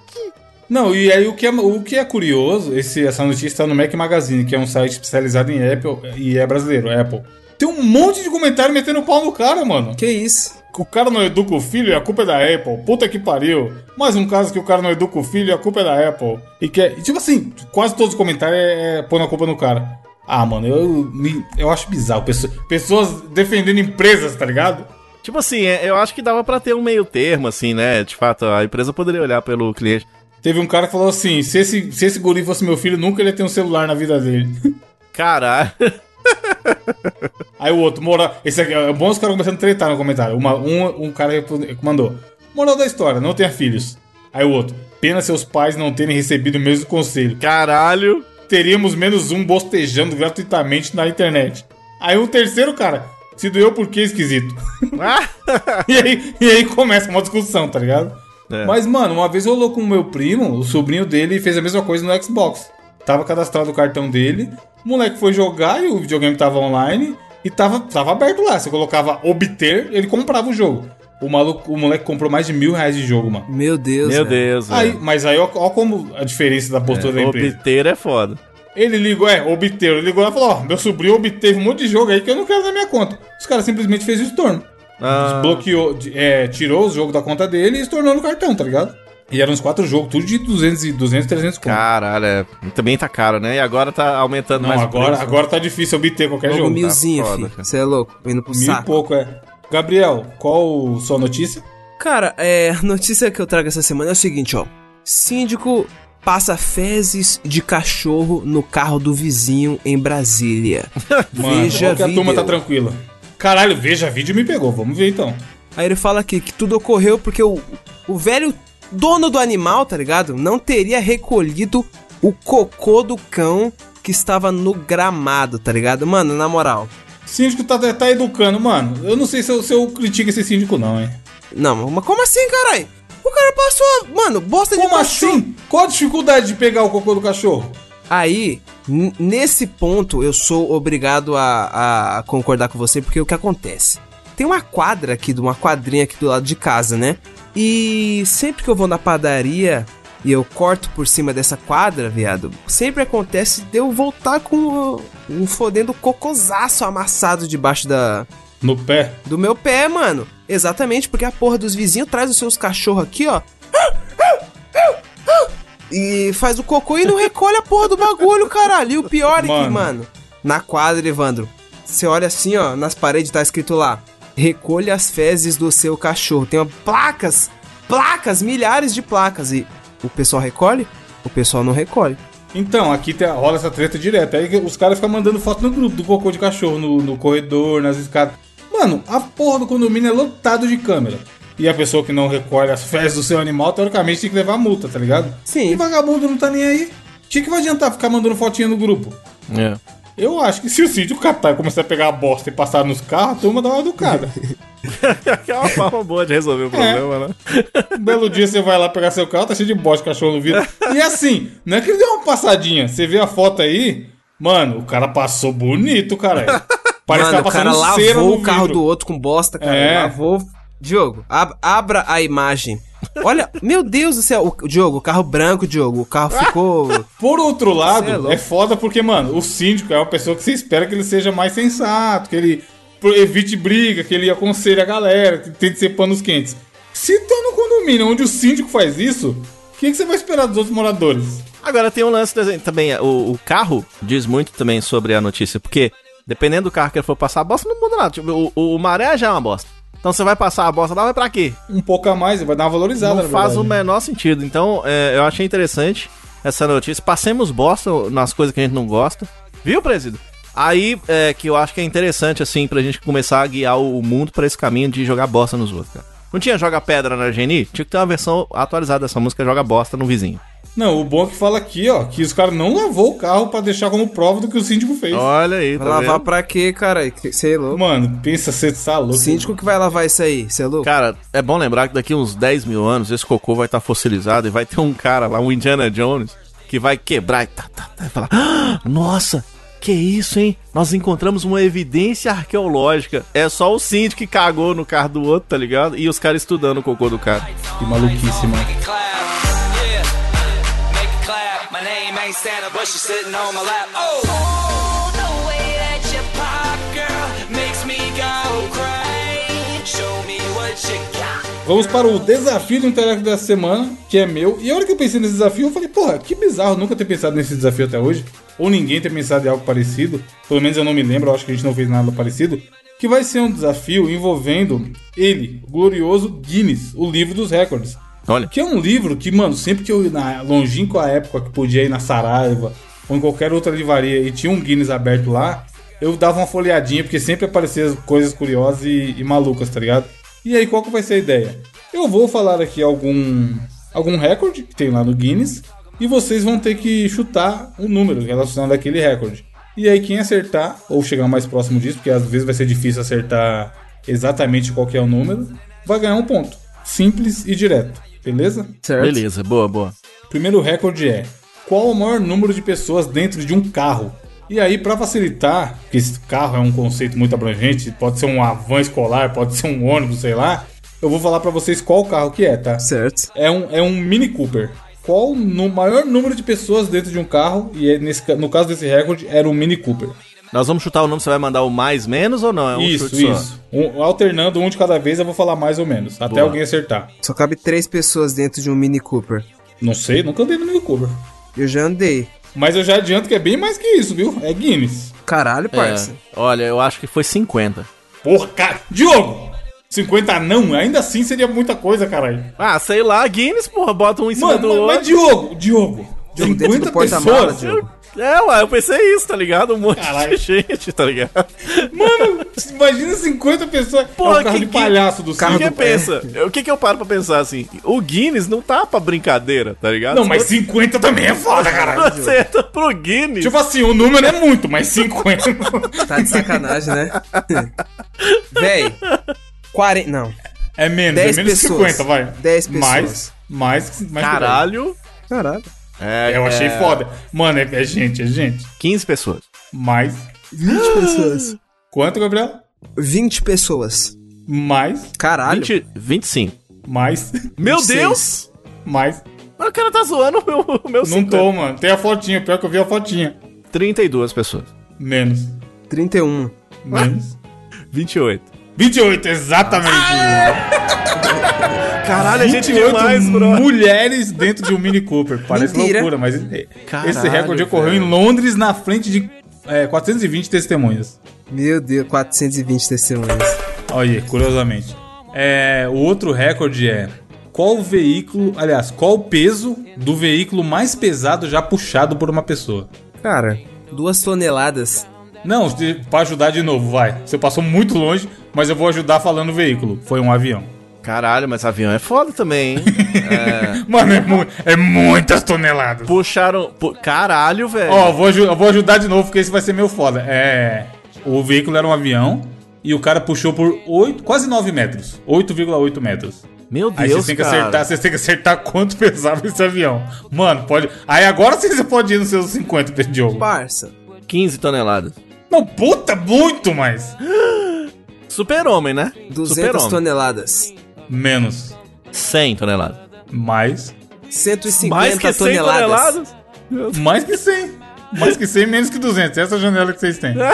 Não, e aí o que é, o que é curioso, esse, essa notícia está no Mac Magazine, que é um site especializado em Apple e é brasileiro, Apple. Tem um monte de comentário metendo pau no cara, mano. que isso? Que o cara não educa o filho e a culpa é da Apple. Puta que pariu. Mais um caso que o cara não educa o filho e a culpa é da Apple. E que é, tipo assim, quase todos os comentários é, é pondo a culpa no cara. Ah, mano, eu, me- eu acho bizarro. Pessoas, pessoas defendendo empresas, tá ligado? Tipo assim, é, eu acho que dava pra ter um meio termo, assim, né? De fato, a empresa poderia olhar pelo cliente. Teve um cara que falou assim: se esse, se esse guri fosse meu filho, nunca ele ia ter um celular na vida dele. Caralho. Aí o outro, moral. Esse aqui, é bom os caras começando a tretar no comentário. Uma, um, um cara mandou: Moral da história, não tenha filhos. Aí o outro, pena seus pais não terem recebido o mesmo conselho. Caralho. Teríamos menos um bostejando gratuitamente na internet. Aí o terceiro cara, se doeu por que esquisito? Ah! e, aí, e aí começa uma discussão, tá ligado? É. Mas, mano, uma vez rolou com o meu primo, o sobrinho dele fez a mesma coisa no Xbox. Tava cadastrado o cartão dele, o moleque foi jogar e o videogame tava online e tava, tava aberto lá. Você colocava obter, ele comprava o jogo. O maluco, o moleque comprou mais de mil reais de jogo, mano. Meu Deus, Meu velho. Deus, Aí, velho. mas aí, ó, ó como a diferença da postura da empresa. Obter é foda. Ele ligou, é, obteve. Ele ligou lá e falou: Ó, meu sobrinho obteve um monte de jogo aí que eu não quero na minha conta. Os caras simplesmente fez o estorno. Ah, Desbloqueou, de- é, tirou os jogos da conta dele e estornou no cartão, tá ligado? E eram uns quatro jogos, tudo de 200, e 200 300 conto. caralho, é. Também tá caro, né? E agora tá aumentando Não, mais agora, preço. agora tá difícil obter qualquer Logo jogo. milzinho, foda, filho. Você é louco, indo pro Mil e saco. pouco, é. Gabriel, qual sua notícia? Cara, é, a notícia que eu trago essa semana é o seguinte, ó. Síndico passa fezes de cachorro no carro do vizinho em Brasília. Mano, Veja que a turma tá tranquila. Caralho, veja vídeo me pegou. Vamos ver então. Aí ele fala aqui que tudo ocorreu porque o, o velho dono do animal, tá ligado? Não teria recolhido o cocô do cão que estava no gramado, tá ligado? Mano, na moral. Síndico tá, tá educando, mano. Eu não sei se eu, se eu critico esse síndico, não, hein? Não, mas como assim, caralho? O cara passou, mano, bosta de Como cachorro. assim? Qual a dificuldade de pegar o cocô do cachorro? Aí, nesse ponto, eu sou obrigado a, a concordar com você, porque o que acontece? Tem uma quadra aqui, de uma quadrinha aqui do lado de casa, né? E sempre que eu vou na padaria e eu corto por cima dessa quadra, viado, sempre acontece de eu voltar com um fodendo cocosaço amassado debaixo da, No pé? do meu pé, mano. Exatamente, porque a porra dos vizinhos traz os seus cachorros aqui, ó. E faz o cocô e não recolhe a porra do bagulho, caralho. E o pior é que, Mano. mano, na quadra, Evandro, você olha assim, ó, nas paredes tá escrito lá: recolha as fezes do seu cachorro. Tem placas, placas, milhares de placas. E o pessoal recolhe? O pessoal não recolhe. Então, aqui tem, rola essa treta direto. Aí os caras ficam mandando foto no grupo do cocô de cachorro, no, no corredor, nas escadas. Mano, a porra do condomínio é lotado de câmera. E a pessoa que não recolhe as fezes do seu animal, teoricamente, tem que levar multa, tá ligado? Sim. E vagabundo não tá nem aí. O que, que vai adiantar ficar mandando fotinha no grupo? É. Eu acho que se o síndico catar e começar a pegar a bosta e passar nos carros, a turma dá uma educada. Que é uma forma boa de resolver o problema, né? Um belo dia você vai lá pegar seu carro, tá cheio de bosta de cachorro no vidro. E assim, não é que ele deu uma passadinha. Você vê a foto aí, mano, o cara passou bonito, cara. Parece Mano, que o tá cara passando cera lavou o carro vidro. do outro com bosta, cara. É. Lavou. Diogo, ab- abra a imagem. Olha, meu Deus do céu. O, Diogo, o carro branco, Diogo. O carro ficou. Por outro lado, é é, foda porque, mano, o síndico é uma pessoa que você espera que ele seja mais sensato, que ele evite briga, que ele aconselhe a galera, que tente ser panos quentes. Se tá no condomínio onde o síndico faz isso, o que, que você vai esperar dos outros moradores? Agora tem um lance desenho- também, o, o carro diz muito também sobre a notícia, porque dependendo do carro que ele for passar, a bosta não muda nada. Tipo, o, o, o maré já é uma bosta. Então você vai passar a bosta lá, vai pra quê? Um pouco a mais, vai dar uma valorizada, não faz o menor sentido. Então, é, eu achei interessante essa notícia. Passemos bosta nas coisas que a gente não gosta. Viu, presídio? Aí, é, que eu acho que é interessante, assim, pra gente começar a guiar o mundo pra esse caminho de jogar bosta nos outros, cara. Não tinha Joga Pedra na Geni? Tinha que ter uma versão atualizada dessa música Joga Bosta no vizinho. Não, o bom é que fala aqui, ó, que os caras não lavou o carro pra deixar como prova do que o síndico fez. Olha aí, tá Vai lavar vendo? pra quê, cara? Você é louco. Mano, pensa, você tá O louco. síndico que vai lavar isso aí, você é louco? Cara, é bom lembrar que daqui uns 10 mil anos esse cocô vai estar fossilizado e vai ter um cara lá, um Indiana Jones, que vai quebrar e tá, tá, tá, e falar: "Ah, Nossa, que isso, hein? Nós encontramos uma evidência arqueológica. É só o síndico que cagou no carro do outro, tá ligado? E os caras estudando o cocô do cara. Que maluquice, mano. Name ain't Santa, but she's sitting on my lap. Oh, oh the way that you pop, girl, makes me go crazy. Show me what you got. Vamos para o desafio do intelecto dessa semana, que é meu. E a hora que eu pensei nesse desafio, eu falei, porra, que bizarro nunca ter pensado nesse desafio até hoje. Ou ninguém ter pensado em algo parecido. Pelo menos eu não me lembro, eu acho que a gente não fez nada parecido. Que vai ser um desafio envolvendo ele, o glorioso Guinness, o livro dos recordes. Olha. Que é um livro que, mano, sempre que eu ia na longínqua época que podia ir na Saraiva ou em qualquer outra livraria e tinha um Guinness aberto lá, eu dava uma folheadinha, porque sempre apareciam coisas curiosas e, e malucas, tá ligado? E aí, qual que vai ser a ideia? Eu vou falar aqui algum, algum recorde que tem lá no Guinness e vocês vão ter que chutar um número relacionado àquele recorde. E aí, quem acertar, ou chegar mais próximo disso, porque às vezes vai ser difícil acertar exatamente qual é o número, vai ganhar um ponto. Simples e direto, beleza? Certo? Beleza, boa, boa. Primeiro recorde é: qual o maior número de pessoas dentro de um carro? E aí, pra facilitar, porque esse carro é um conceito muito abrangente, pode ser um van escolar, pode ser um ônibus, sei lá. Eu vou falar pra vocês qual carro que é, tá? Certo. É um, é um Mini Cooper. Qual o maior número de pessoas dentro de um carro? E é nesse, no caso desse recorde, era um Mini Cooper. Nós vamos chutar o número, você vai mandar o mais, menos ou não? É um isso, chute só? isso. Um- alternando um de cada vez, eu vou falar mais ou menos. Até Boa. alguém acertar. Só cabe três pessoas dentro de um Mini Cooper. Não sei, nunca andei no Mini Cooper. Eu já andei. Mas eu já adianto que é bem mais que isso, viu? É Guinness. Caralho, É, parça. olha, eu acho que foi 50. Porra, cara. Diogo! 50 não, ainda assim seria muita coisa, caralho. Ah, sei lá, Guinness, porra, bota um em cima Mano, do mas, outro. mas Diogo, Diogo. Diogo, dentro 50 do porta-mala, pessoas. Diogo. É, ué, eu pensei isso, tá ligado? Um monte Caralho. de gente, tá ligado? Mano, imagina 50 pessoas. Porra, é o carro que- de palhaço do O Carro que, circo. que pensa? O que que eu paro pra pensar assim? O Guinness não tá pra brincadeira, tá ligado? Não, mas 50 também é foda, caralho. Você entra pro Guinness. Tipo assim, o número é muito, mas 50. Tá de sacanagem, né? Véi. 40. Não. É menos, 10 é menos que pessoas. 50, vai. 10 pessoas. Mais, mais, mais que Caralho. Caralho. É, 10. Eu achei é, foda. Mano, é, é gente, é gente. 15 pessoas. Mais. 20 pessoas. Quanto, Gabriel? 20 pessoas. Mais, Caralho. 20, 25. mais, Meu 26. Deus! mais. Mas o cara tá zoando o meu, o meu Não 50. tô, mano. Tem a fotinha, pior que eu vi a fotinha. 32 pessoas. Menos. 31. Menos. 28. 28, exatamente. Caralho, a gente 28 demais, bro. mulheres dentro de um Mini Cooper. Parece Mentira. loucura, mas esse Caralho, recorde ocorreu velho. em Londres na frente de é, 420 testemunhas. Meu Deus, 420 testemunhas. Olha aí, curiosamente. É, o outro recorde é qual o veículo, aliás, qual o peso do veículo mais pesado já puxado por uma pessoa? Cara, duas toneladas. Não, pra ajudar de novo, vai. Você passou muito longe, mas eu vou ajudar falando veículo. Foi um avião. Caralho, mas avião é foda também, hein? Mano, é, mu- é muitas toneladas. Puxaram. pu- Caralho, velho. Ó, vou, eu vou ajudar de novo, porque esse vai ser meu foda. É. O veículo era um avião e o cara puxou por 8, quase 9 metros. 8,8 metros. Meu Aí Deus, vocês têm que cara. acertar, vocês têm que acertar quanto pesava esse avião. Mano, pode. Aí agora sim você pode ir nos seus 50 de Diogo. Parça. 15 toneladas. Não, puta, muito mais. Super-homem, né? 200 Super-homem. toneladas. Menos. 100 toneladas. Mais. 150 Mais que 100 toneladas. toneladas? Mais que 100. Mais que 100, menos que 200. Essa é a janela que vocês têm.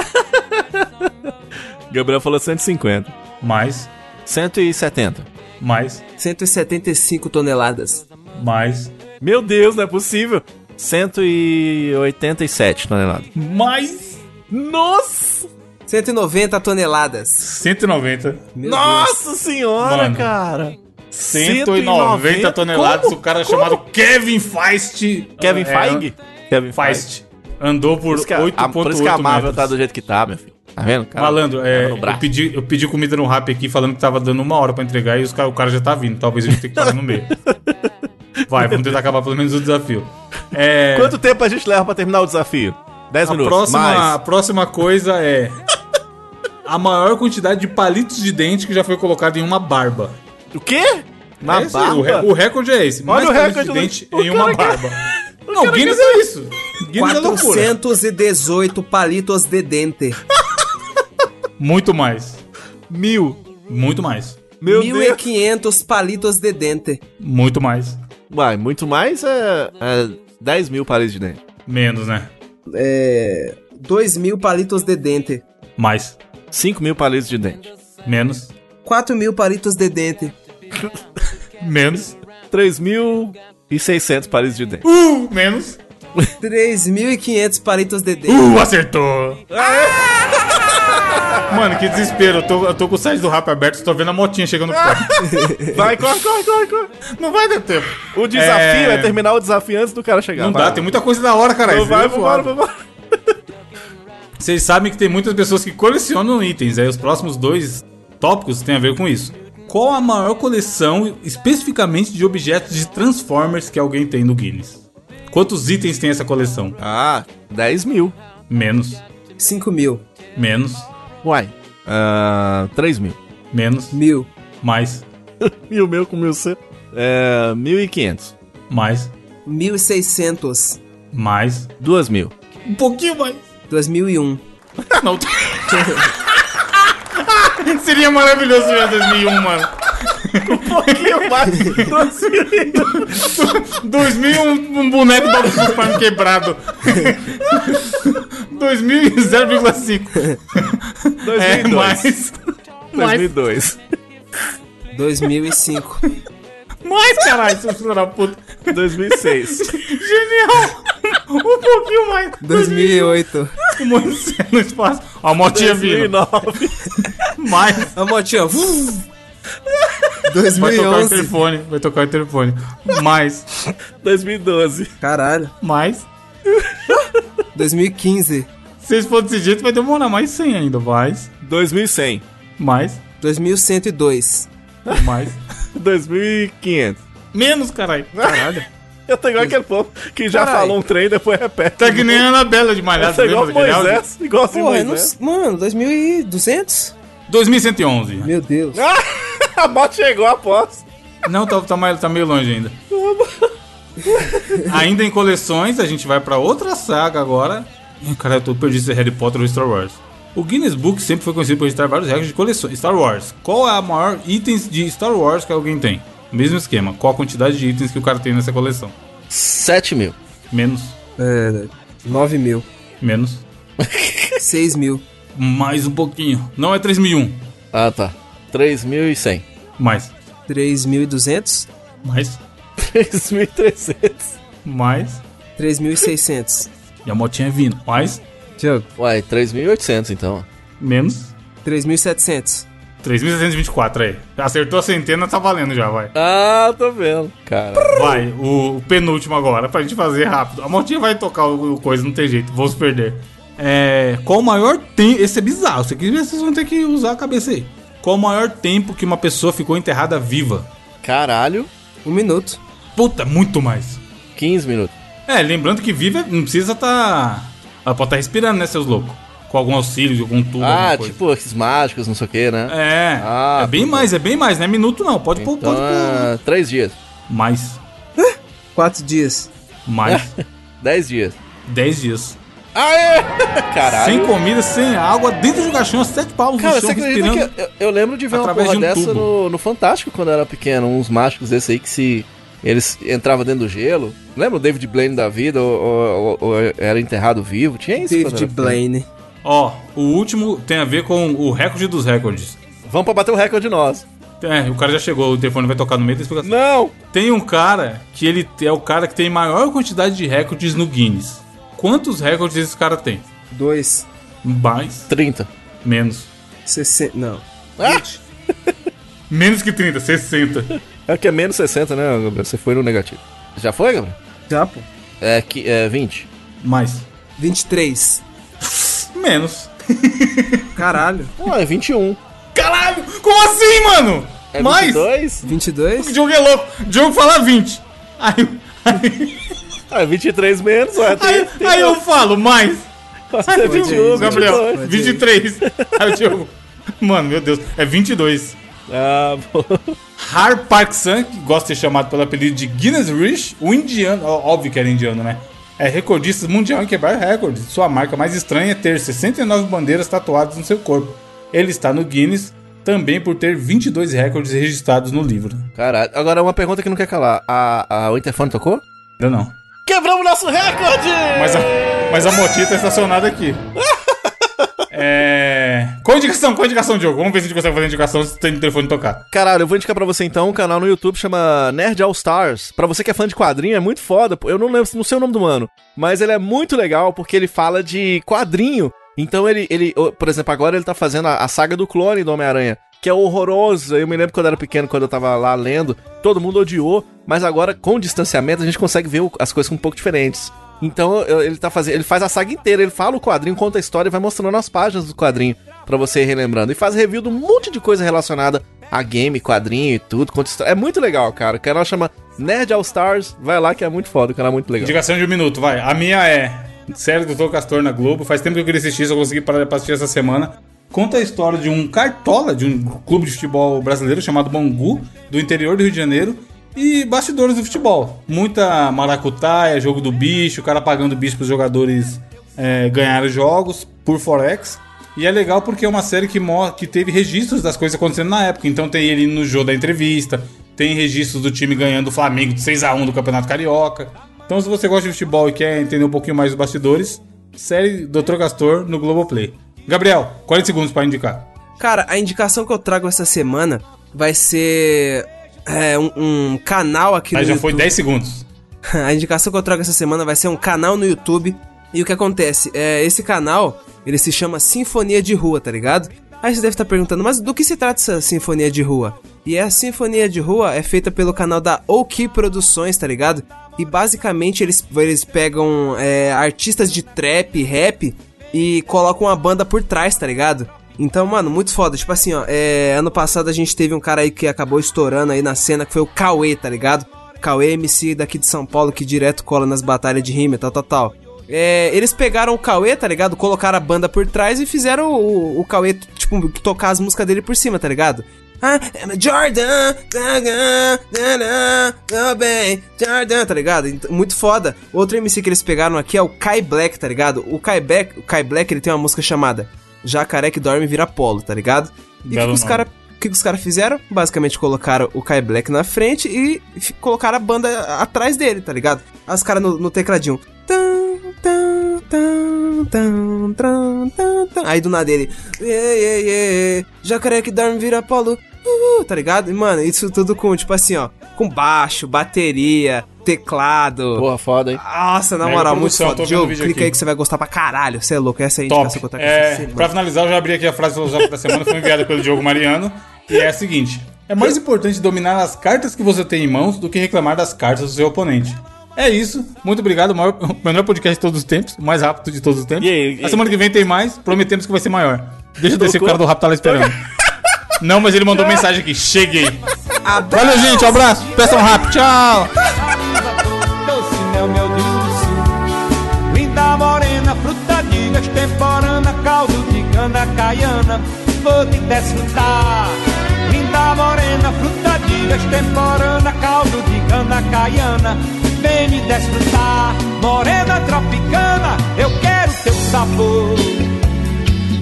Gabriel falou 150. Mais. 170. Mais. 175 toneladas. Mais. Meu Deus, não é possível. 187 toneladas. Mais. Nossa! 190 toneladas. 190. Meu Nossa senhora, Mano. cara! 190 toneladas. Como? O cara chamado Kevin Feist. Kevin é, Feig? Kevin Feist. Andou por Por isso que a, a- por isso que a 8,8 Marvel metros. tá do jeito que tá, meu filho. Tá vendo? Cara, Malandro, é, cara no eu, pedi, eu pedi comida no rap aqui falando que tava dando uma hora pra entregar e os o cara já tá vindo. Talvez a gente tenha que parar no meio. Vai, vamos tentar acabar pelo menos o desafio. É, Quanto tempo a gente leva pra terminar o desafio? 10 a, minutos. próxima, a Mais. próxima coisa é a maior quantidade de palitos de dente que já foi colocado em uma barba. O quê? Na É aí, o, re- barba? o recorde é esse. Olha mais o palitos recorde de do- dente o em uma barba. Não, Guinness é isso. Guinness é loucura. 418 palitos de dente. Muito mais. Mil. Muito mais. Meu Deus. 1500 palitos de dente. Muito mais. Vai, muito mais é, é 10 mil paredes de dente. Menos, né? É. 2 mil palitos de dente. Mais. 5 mil palitos de dente. Menos. 4 mil palitos de dente. Menos. 3.600 palitos de dente. Uh, menos. 3.500 palitos de dente. Uh, acertou! Mano, que desespero. Eu tô, eu tô com o site do rap aberto, tô vendo a motinha chegando perto. Vai, corre, corre, corre, corre. Não vai dar tempo. O desafio é... É. terminar o desafio antes do cara chegar. Não Vai. dá, tem muita coisa da hora, cara. Então vai, é vambora, vambora. Vocês sabem que tem muitas pessoas que colecionam itens. Aí os próximos dois tópicos têm a ver com isso. Qual a maior coleção especificamente de objetos de Transformers que alguém tem no Guinness? Quantos itens tem essa coleção? Ah, 10 mil. Menos. 5 mil. Menos. Uai. Ah, 3 mil. Menos. Mil. Mais. Mil meu com mil C. É, 1.500. Mais. 1.600. Mais. 2 mil. Um pouquinho mais. 2001. Não. Seria maravilhoso se tivesse 2001, mano. Um pouquinho mais. 2000 um, um boneco do Optimus quebrado. 2000 e 0,5. É 2002. mais. Mais. 2002. 2005. Mais, caralho, seu filho da puta. 2006. Genial. Um pouquinho mais. 2008. O Moisés no espaço. Ó, a motinha vindo. 2009. Mais. A motinha. Vai tocar o 2011. interfone. Vai tocar o interfone. Mais. 2012. Caralho. Mais. 2015. Se for desse jeito, vai demorar mais 100 ainda. Mais. 2100. Mais. 2102. Mais. 2500. Menos, caralho. Caralho. Eu tô igual aquele povo que já Caralho. falou um trem e depois repete. Tá que nem a Anabela de Eu Malhado. tô igual? Moisés. Igual assim Porra, eu não... Moisés. Mano, 2200? 2111. Meu Deus. A moto chegou após. Não, tá, tá, mais- tá meio longe ainda. ainda em coleções, a gente vai pra outra saga agora. Cara, eu tô perdido se é Harry Potter ou Star Wars. O Guinness Book sempre foi conhecido por registrar vários recordes de coleções. Star Wars. Qual é a maior itens de Star Wars que alguém tem? Mesmo esquema. Qual a quantidade de itens que o cara tem nessa coleção? 7 mil. Menos. É, 9 mil. Menos. 6 mil. Mais um pouquinho. Não é 3001. Ah, tá. 3.100. Mais. 3.200. Mais. 3.300. Mais. 3.600. E a motinha vindo. Mais. Tiago. Uai, 3.800 então. Menos. 3.700. 3.724 aí. Acertou a centena, tá valendo já, vai. Ah, tô vendo. Cara. Vai, o, o penúltimo agora, pra gente fazer rápido. A motinha vai tocar o, o coisa, não tem jeito, vou se perder. É, qual o maior tem. Esse é bizarro, isso aqui vocês vão ter que usar a cabeça aí. Qual o maior tempo que uma pessoa ficou enterrada viva? Caralho, Um minuto. Puta, muito mais. 15 minutos. É, lembrando que viva não precisa tá. Ela pode estar respirando, né, seus loucos? Com algum auxílio, algum tubo, Ah, tipo esses mágicos, não sei o que, né? É, Ah, é bem puta. mais, é bem mais, não é minuto não, pode pôr, Então, pode pôr. é, três dias. Mais, Quatro dias. mais, 10 dias. 10 dias. Aê! Caralho. Sem comida, sem água, dentro do caixão, sete palmos Cara, no você chão, acredita respirando. que eu, eu lembro de ver uma porra de um dessa no, no Fantástico quando eu era pequeno, uns mágicos desse aí que se eles entravam dentro do gelo. Lembra o David Blaine da vida ou, ou- ou- ou era enterrado vivo? Tinha isso? David era pequeno. Ó, o último tem a ver com o recorde dos recordes. Vamos pra bater o recorde nós. É, o cara já chegou, o telefone vai tocar no meio da explicação. Não! Tem um cara que ele é o cara que tem maior quantidade de recordes no Guinness. Quantos recordes esse cara tem? Dois. Mais? 30. Menos. 60. Não. Ah! Menos que 30, 60. É que é menos 60, né, Gabriel? Você foi no negativo. Já foi, Gabriel? Já, pô. É, que, é 20. Mais. 23. Menos. Caralho. Ah, é 21. Caralho! Como assim, mano? É Mais? 22? 22? O Diogo é louco. O Diogo fala 20. Aí, aí, Ah, é 23 menos, ué. Tem, aí, tem aí eu falo mais. Aí é 21, Gabriel, 22. 23. Aí o Diogo. Mano, meu Deus, é 22. Ah, bom. Har Park San, que gosta de ser chamado pelo apelido de Guinness Rich, o indiano, ó, óbvio que era indiano, né? É recordista mundial em quebrar recordes. Sua marca mais estranha é ter 69 bandeiras tatuadas no seu corpo. Ele está no Guinness também por ter 22 recordes registrados no livro. Caralho. Agora, uma pergunta que não quer calar. A, a, o interfone tocou? Ainda não. Quebramos nosso recorde! Mas a, mas a motinha tá estacionada aqui. É. Qual indicação? Qual indicação, Diogo? Vamos ver se a gente consegue fazer indicação se tem o telefone tocar. Caralho, eu vou indicar pra você então um canal no YouTube chama Nerd All Stars. Pra você que é fã de quadrinho, é muito foda. Eu não lembro, não sei o nome do mano, mas ele é muito legal porque ele fala de quadrinho. Então ele, ele por exemplo, agora ele tá fazendo a, a saga do clone do Homem-Aranha, que é horroroso. Eu me lembro quando eu era pequeno, quando eu tava lá lendo, todo mundo odiou, mas agora com o distanciamento a gente consegue ver as coisas um pouco diferentes. Então ele tá fazendo, ele faz a saga inteira, ele fala o quadrinho, conta a história e vai mostrando as páginas do quadrinho pra você ir relembrando. E faz review de um monte de coisa relacionada a game, quadrinho e tudo. É muito legal, cara. O canal chama Nerd All Stars. Vai lá que é muito foda, o canal é muito legal. Indicação de um minuto, vai. A minha é série do Dr. Castor na Globo. Faz tempo que eu queria assistir, só consegui parar pra assistir essa semana. Conta a história de um cartola de um clube de futebol brasileiro chamado Bangu, do interior do Rio de Janeiro. E bastidores do futebol. Muita maracutaia, jogo do bicho, o cara pagando bicho pros jogadores é, ganharem jogos por Forex. E é legal porque é uma série que, que teve registros das coisas acontecendo na época. Então tem ele no jogo da entrevista, tem registros do time ganhando o Flamengo de 6x1 do Campeonato Carioca. Então se você gosta de futebol e quer entender um pouquinho mais dos bastidores, série Dr. Castor no Globoplay. Gabriel, 40 segundos pra indicar. Cara, a indicação que eu trago essa semana vai ser é, um, um canal aqui Aí no já YouTube. foi 10 segundos. A indicação que eu trago essa semana vai ser um canal no YouTube. E o que acontece? É, esse canal, ele se chama Sinfonia de Rua, tá ligado? Aí você deve estar perguntando, mas do que se trata essa Sinfonia de Rua? E a Sinfonia de Rua é feita pelo canal da OK Produções, tá ligado? E basicamente eles, eles pegam é, artistas de trap, rap e colocam uma banda por trás, tá ligado? Então, mano, muito foda. Tipo assim, ó, é, ano passado a gente teve um cara aí que acabou estourando aí na cena, que foi o Cauê, tá ligado? Cauê MC daqui de São Paulo que direto cola nas batalhas de rima, tal, tal, tal. É, eles pegaram o Cauê, tá ligado? Colocaram a banda por trás e fizeram o, o Cauê, tipo, tocar as músicas dele por cima, tá ligado? Ah, a Jordan, oh bem, Jordan, tá ligado? Então, Muito foda. Outro MC que eles pegaram aqui é o Kai Black, tá ligado? O Kai Black, o Kai Black ele tem uma música chamada Jacaré que dorme vira polo, tá ligado? E que, os caras o que, que os caras fizeram? Basicamente colocaram o Kai Black na frente e colocaram a banda atrás dele, tá ligado? Os caras no, no tecladinho. Tan, tan, tan, tan, tan, tan, tan. Aí do nada ele. Yeah, yeah, yeah, jacaré que dorme vira polo. Uhul, tá ligado? E, mano, isso tudo com, tipo assim, ó. Com baixo, bateria, teclado. Porra, foda, hein? Nossa, na Mega moral, muito produção, tô foda. Diogo, clica aqui. aí que você vai gostar pra caralho. Você é louco, essa é a indicação que eu Top. essa É, semana. pra finalizar, eu já abri aqui a frase filosófica da semana, foi enviada pelo Diogo Mariano. E é a seguinte: É mais importante dominar as cartas que você tem em mãos do que reclamar das cartas do seu oponente. É isso. Muito obrigado. O, maior, o menor podcast de todos os tempos. O mais rápido de todos os tempos. E aí, e a semana que vem tem mais. Prometemos que vai ser maior. Deixa eu descer, o cara do rap tá lá esperando. Não, mas ele mandou mensagem aqui. Cheguei. Valeu, gente. Um abraço. Peçam rápido. Tchau. Linda morena, fruta de extemporânea Caldo de cana caiana Vou te desfrutar Linda morena, fruta de extemporânea Caldo de cana caiana vem me desfrutar, morena tropicana, eu quero teu sabor.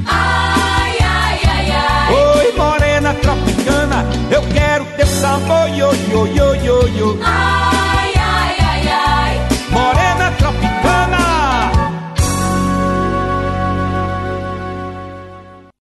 Ai, ai, ai, ai. Oi, morena tropicana, eu quero teu sabor, yo, yo, yo, yo, yo. Ai, ai, ai, ai. Morena